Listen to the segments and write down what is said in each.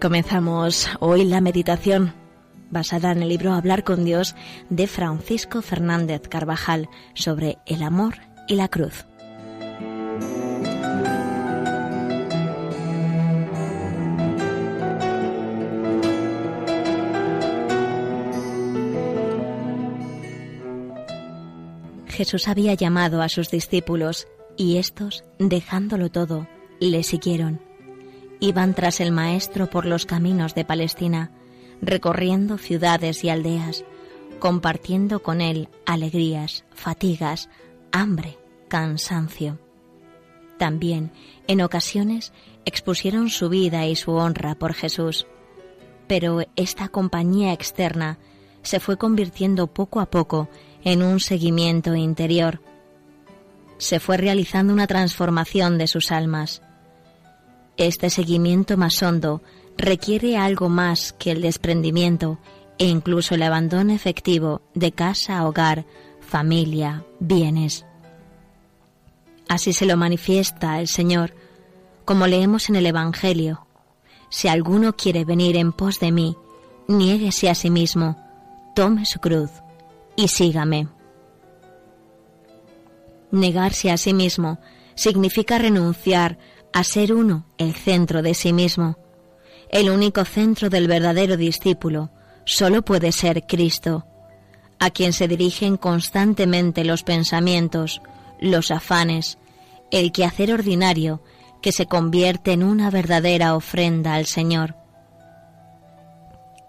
Comenzamos hoy la meditación basada en el libro Hablar con Dios de Francisco Fernández Carvajal sobre el amor y la cruz. Jesús había llamado a sus discípulos y estos, dejándolo todo, le siguieron. Iban tras el Maestro por los caminos de Palestina, recorriendo ciudades y aldeas, compartiendo con él alegrías, fatigas, hambre, cansancio. También, en ocasiones, expusieron su vida y su honra por Jesús. Pero esta compañía externa se fue convirtiendo poco a poco en un seguimiento interior. Se fue realizando una transformación de sus almas. Este seguimiento más hondo requiere algo más que el desprendimiento e incluso el abandono efectivo de casa, hogar, familia, bienes. Así se lo manifiesta el Señor, como leemos en el Evangelio. Si alguno quiere venir en pos de mí, niéguese a sí mismo, tome su cruz y sígame. Negarse a sí mismo significa renunciar a ser uno el centro de sí mismo. El único centro del verdadero discípulo solo puede ser Cristo, a quien se dirigen constantemente los pensamientos, los afanes, el quehacer ordinario que se convierte en una verdadera ofrenda al Señor.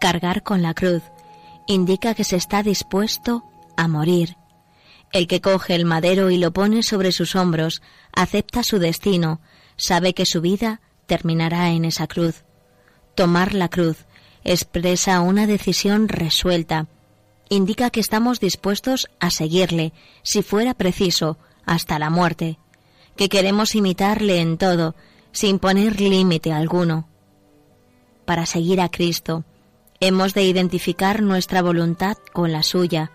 Cargar con la cruz indica que se está dispuesto a morir. El que coge el madero y lo pone sobre sus hombros acepta su destino sabe que su vida terminará en esa cruz. Tomar la cruz expresa una decisión resuelta. Indica que estamos dispuestos a seguirle, si fuera preciso, hasta la muerte, que queremos imitarle en todo, sin poner límite alguno. Para seguir a Cristo, hemos de identificar nuestra voluntad con la suya,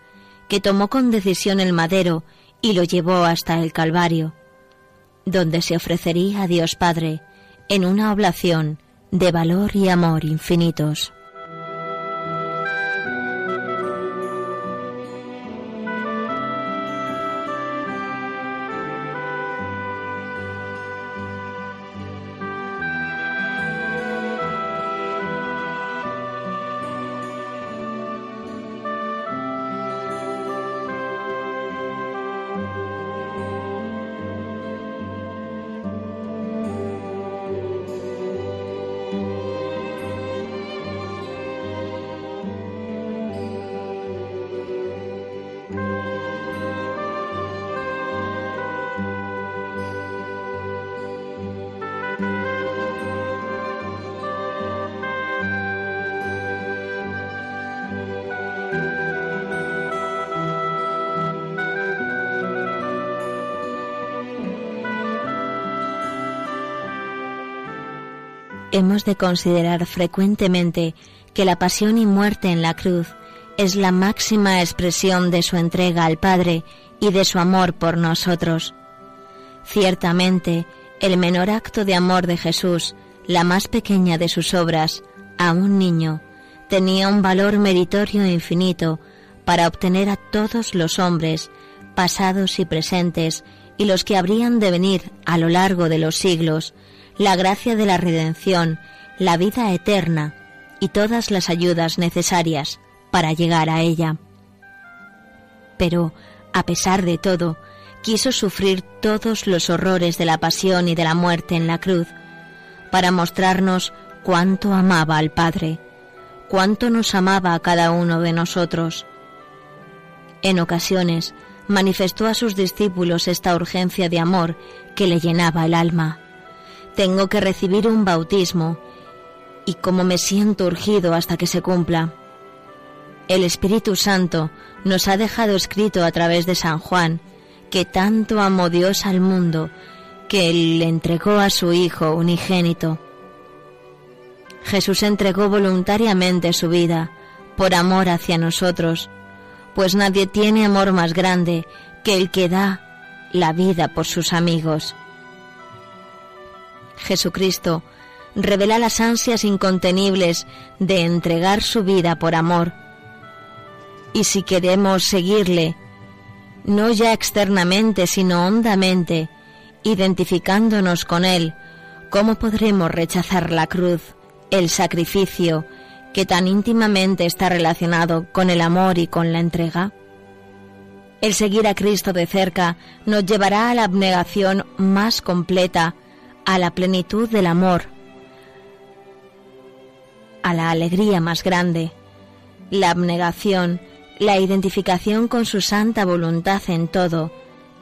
que tomó con decisión el madero y lo llevó hasta el Calvario donde se ofrecería a Dios Padre en una oblación de valor y amor infinitos. Hemos de considerar frecuentemente que la pasión y muerte en la cruz es la máxima expresión de su entrega al Padre y de su amor por nosotros. Ciertamente, el menor acto de amor de Jesús, la más pequeña de sus obras, a un niño, tenía un valor meritorio infinito para obtener a todos los hombres, pasados y presentes, y los que habrían de venir a lo largo de los siglos, la gracia de la redención, la vida eterna y todas las ayudas necesarias para llegar a ella. Pero, a pesar de todo, quiso sufrir todos los horrores de la pasión y de la muerte en la cruz, para mostrarnos cuánto amaba al Padre, cuánto nos amaba a cada uno de nosotros. En ocasiones manifestó a sus discípulos esta urgencia de amor que le llenaba el alma tengo que recibir un bautismo y como me siento urgido hasta que se cumpla. El Espíritu Santo nos ha dejado escrito a través de San Juan que tanto amó Dios al mundo que le entregó a su Hijo unigénito. Jesús entregó voluntariamente su vida por amor hacia nosotros, pues nadie tiene amor más grande que el que da la vida por sus amigos. Jesucristo revela las ansias incontenibles de entregar su vida por amor. Y si queremos seguirle, no ya externamente, sino hondamente, identificándonos con Él, ¿cómo podremos rechazar la cruz, el sacrificio, que tan íntimamente está relacionado con el amor y con la entrega? El seguir a Cristo de cerca nos llevará a la abnegación más completa, a la plenitud del amor, a la alegría más grande. La abnegación, la identificación con su santa voluntad en todo,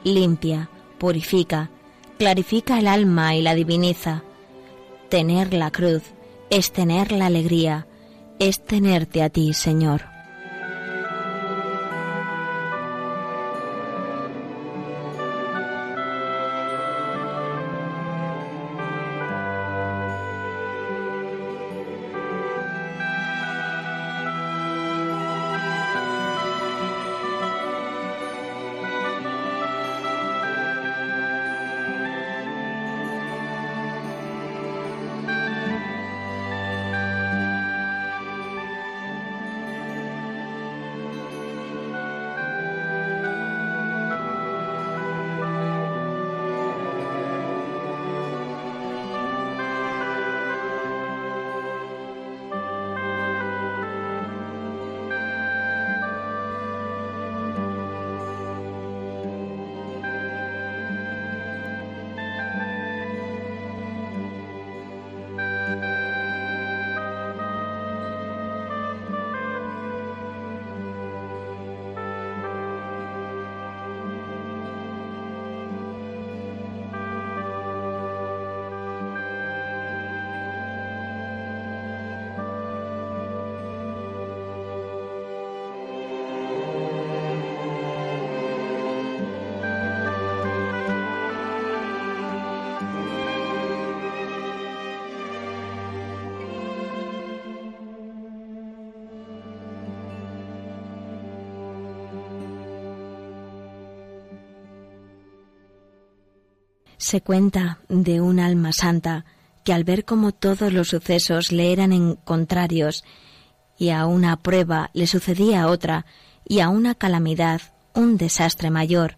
limpia, purifica, clarifica el alma y la diviniza. Tener la cruz es tener la alegría, es tenerte a ti, Señor. Se cuenta de un alma santa que al ver cómo todos los sucesos le eran en contrarios y a una prueba le sucedía otra y a una calamidad un desastre mayor,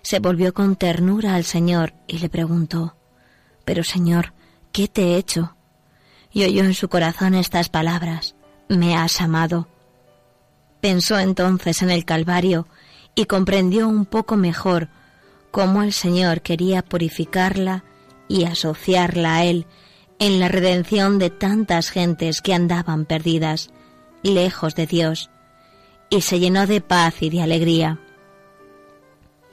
se volvió con ternura al Señor y le preguntó Pero Señor, ¿qué te he hecho? Y oyó en su corazón estas palabras Me has amado. Pensó entonces en el Calvario y comprendió un poco mejor cómo el Señor quería purificarla y asociarla a Él en la redención de tantas gentes que andaban perdidas, lejos de Dios, y se llenó de paz y de alegría.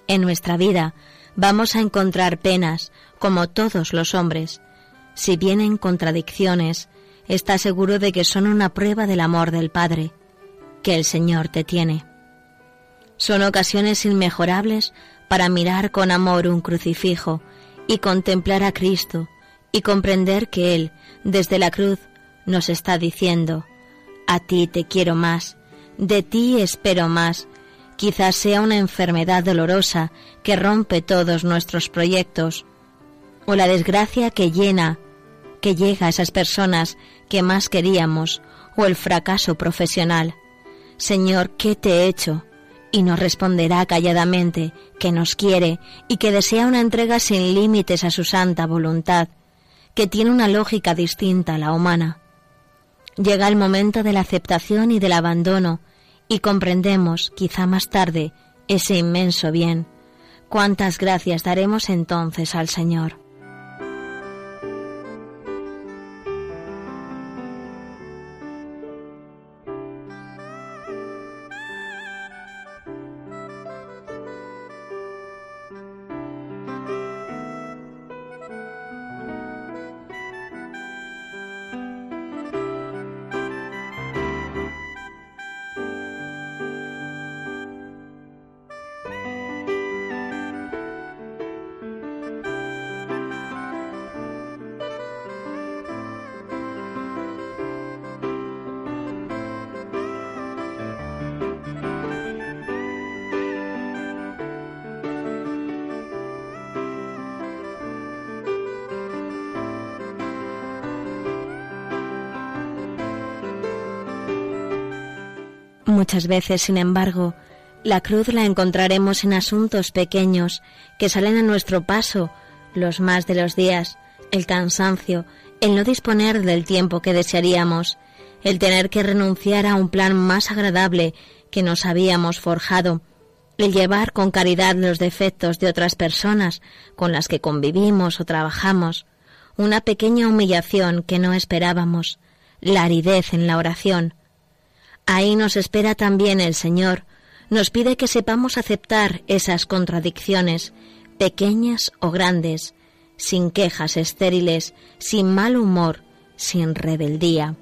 En nuestra vida vamos a encontrar penas, como todos los hombres. Si vienen contradicciones, está seguro de que son una prueba del amor del Padre, que el Señor te tiene. Son ocasiones inmejorables para mirar con amor un crucifijo y contemplar a Cristo y comprender que Él, desde la cruz, nos está diciendo, a ti te quiero más, de ti espero más, quizás sea una enfermedad dolorosa que rompe todos nuestros proyectos, o la desgracia que llena, que llega a esas personas que más queríamos, o el fracaso profesional. Señor, ¿qué te he hecho? Y nos responderá calladamente que nos quiere y que desea una entrega sin límites a su santa voluntad, que tiene una lógica distinta a la humana. Llega el momento de la aceptación y del abandono y comprendemos, quizá más tarde, ese inmenso bien. ¿Cuántas gracias daremos entonces al Señor? Muchas veces, sin embargo, la cruz la encontraremos en asuntos pequeños que salen a nuestro paso los más de los días, el cansancio, el no disponer del tiempo que desearíamos, el tener que renunciar a un plan más agradable que nos habíamos forjado, el llevar con caridad los defectos de otras personas con las que convivimos o trabajamos, una pequeña humillación que no esperábamos, la aridez en la oración. Ahí nos espera también el Señor, nos pide que sepamos aceptar esas contradicciones, pequeñas o grandes, sin quejas estériles, sin mal humor, sin rebeldía.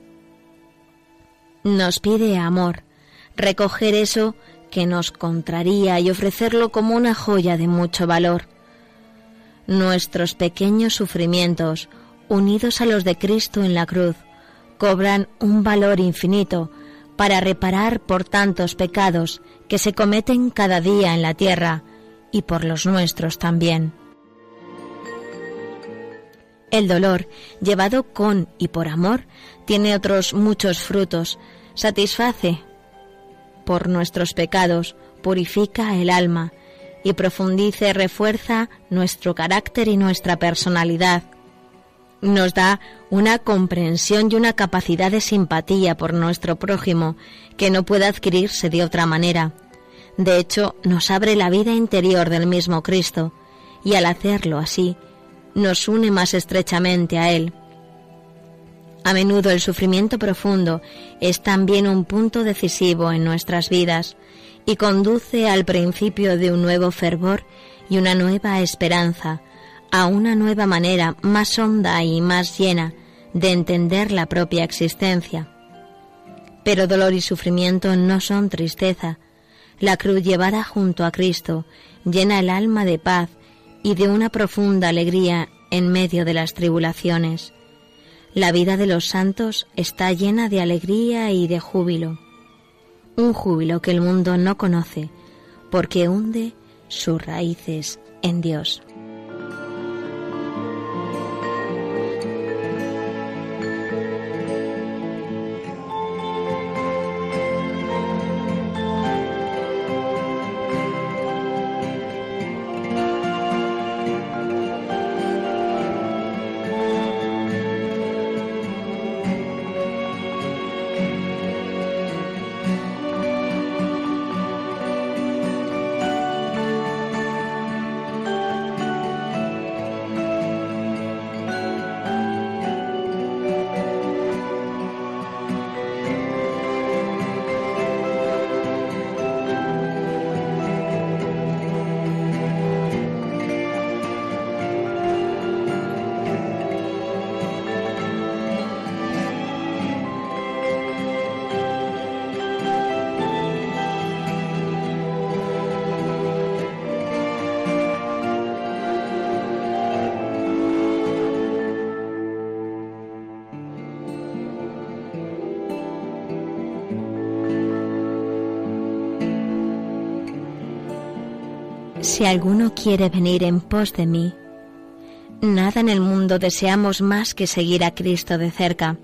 Nos pide amor, recoger eso que nos contraría y ofrecerlo como una joya de mucho valor. Nuestros pequeños sufrimientos, unidos a los de Cristo en la cruz, cobran un valor infinito para reparar por tantos pecados que se cometen cada día en la tierra y por los nuestros también. El dolor, llevado con y por amor, tiene otros muchos frutos, satisface por nuestros pecados, purifica el alma y profundice y refuerza nuestro carácter y nuestra personalidad. Nos da una comprensión y una capacidad de simpatía por nuestro prójimo que no puede adquirirse de otra manera. De hecho, nos abre la vida interior del mismo Cristo, y al hacerlo así, nos une más estrechamente a Él. A menudo el sufrimiento profundo es también un punto decisivo en nuestras vidas y conduce al principio de un nuevo fervor y una nueva esperanza, a una nueva manera más honda y más llena de entender la propia existencia. Pero dolor y sufrimiento no son tristeza. La cruz llevada junto a Cristo llena el alma de paz y de una profunda alegría en medio de las tribulaciones. La vida de los santos está llena de alegría y de júbilo, un júbilo que el mundo no conoce, porque hunde sus raíces en Dios. Si alguno quiere venir en pos de mí, nada en el mundo deseamos más que seguir a Cristo de cerca.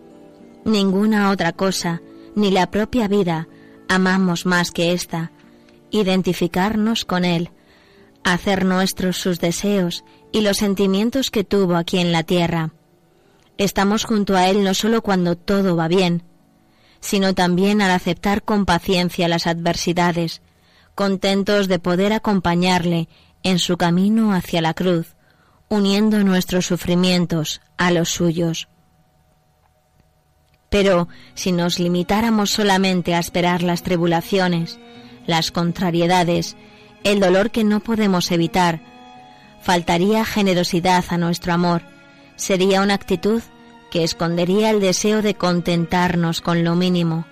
Ninguna otra cosa, ni la propia vida, amamos más que esta, identificarnos con Él, hacer nuestros sus deseos y los sentimientos que tuvo aquí en la tierra. Estamos junto a Él no solo cuando todo va bien, sino también al aceptar con paciencia las adversidades, contentos de poder acompañarle en su camino hacia la cruz, uniendo nuestros sufrimientos a los suyos. Pero si nos limitáramos solamente a esperar las tribulaciones, las contrariedades, el dolor que no podemos evitar, faltaría generosidad a nuestro amor, sería una actitud que escondería el deseo de contentarnos con lo mínimo,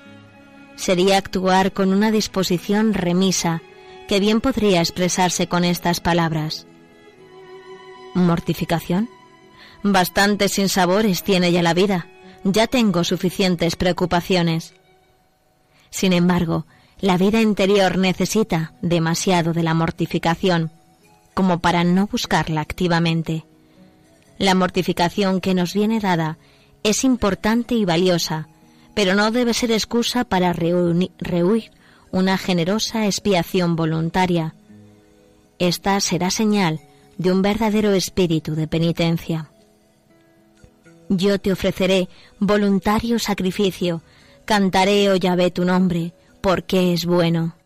sería actuar con una disposición remisa que bien podría expresarse con estas palabras. ¿Mortificación? Bastantes sinsabores tiene ya la vida. Ya tengo suficientes preocupaciones. Sin embargo, la vida interior necesita demasiado de la mortificación como para no buscarla activamente. La mortificación que nos viene dada es importante y valiosa, pero no debe ser excusa para rehuir una generosa expiación voluntaria. Esta será señal de un verdadero espíritu de penitencia. Yo te ofreceré voluntario sacrificio, cantaré, oh Yahvé, tu nombre, porque es bueno.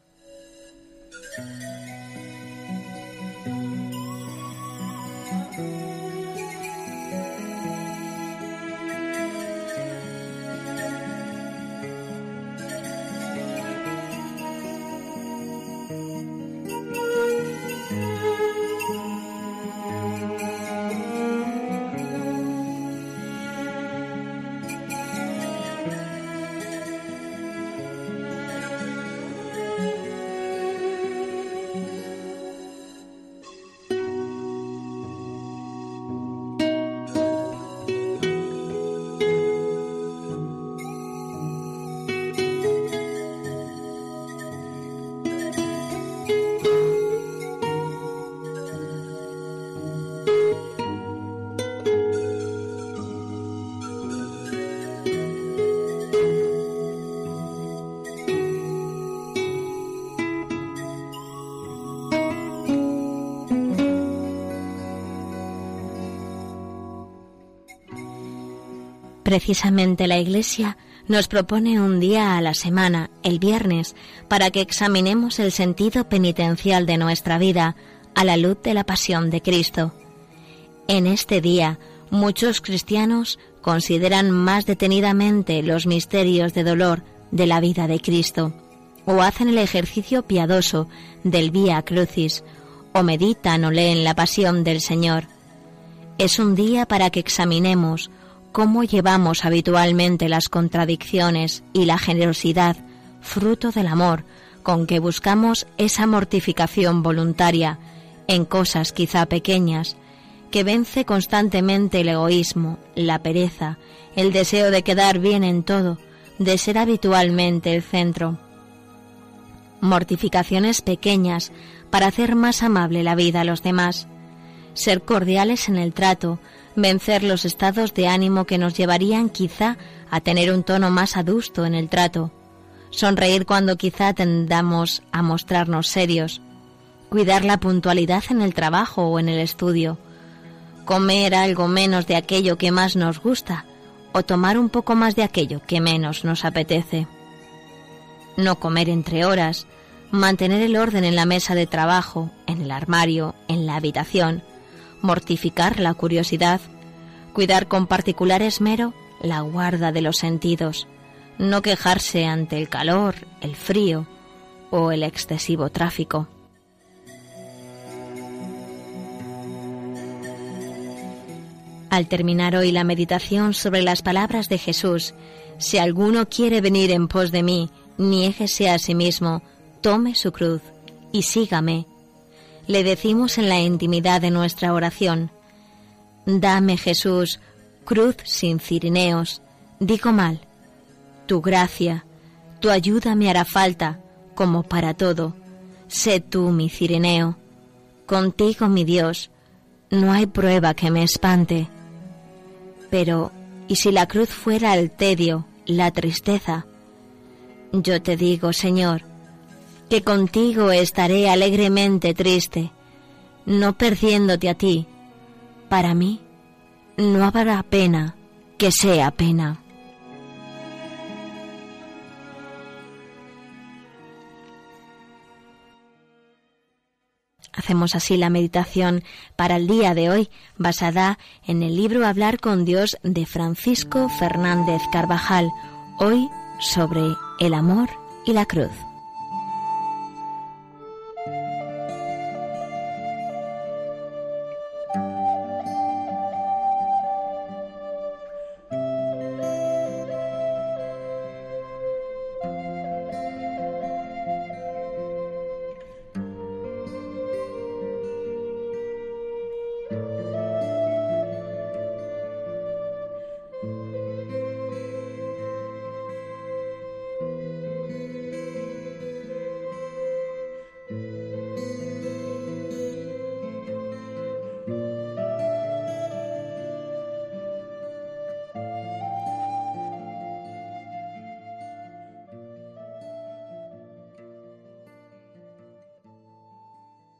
Precisamente la Iglesia nos propone un día a la semana, el viernes, para que examinemos el sentido penitencial de nuestra vida a la luz de la pasión de Cristo. En este día, muchos cristianos consideran más detenidamente los misterios de dolor de la vida de Cristo, o hacen el ejercicio piadoso del Vía Crucis, o meditan o leen la pasión del Señor. Es un día para que examinemos cómo llevamos habitualmente las contradicciones y la generosidad, fruto del amor, con que buscamos esa mortificación voluntaria en cosas quizá pequeñas, que vence constantemente el egoísmo, la pereza, el deseo de quedar bien en todo, de ser habitualmente el centro. Mortificaciones pequeñas para hacer más amable la vida a los demás, ser cordiales en el trato, vencer los estados de ánimo que nos llevarían quizá a tener un tono más adusto en el trato, sonreír cuando quizá tendamos a mostrarnos serios, cuidar la puntualidad en el trabajo o en el estudio, comer algo menos de aquello que más nos gusta o tomar un poco más de aquello que menos nos apetece. No comer entre horas, mantener el orden en la mesa de trabajo, en el armario, en la habitación, mortificar la curiosidad, cuidar con particular esmero la guarda de los sentidos, no quejarse ante el calor, el frío o el excesivo tráfico. Al terminar hoy la meditación sobre las palabras de Jesús, si alguno quiere venir en pos de mí, niéguese a sí mismo, tome su cruz y sígame le decimos en la intimidad de nuestra oración, Dame Jesús, cruz sin cirineos, digo mal, tu gracia, tu ayuda me hará falta, como para todo, sé tú mi cirineo, contigo mi Dios, no hay prueba que me espante. Pero, ¿y si la cruz fuera el tedio, la tristeza? Yo te digo, Señor, que contigo estaré alegremente triste, no perdiéndote a ti. Para mí no habrá pena que sea pena. Hacemos así la meditación para el día de hoy, basada en el libro Hablar con Dios de Francisco Fernández Carvajal, hoy sobre el amor y la cruz.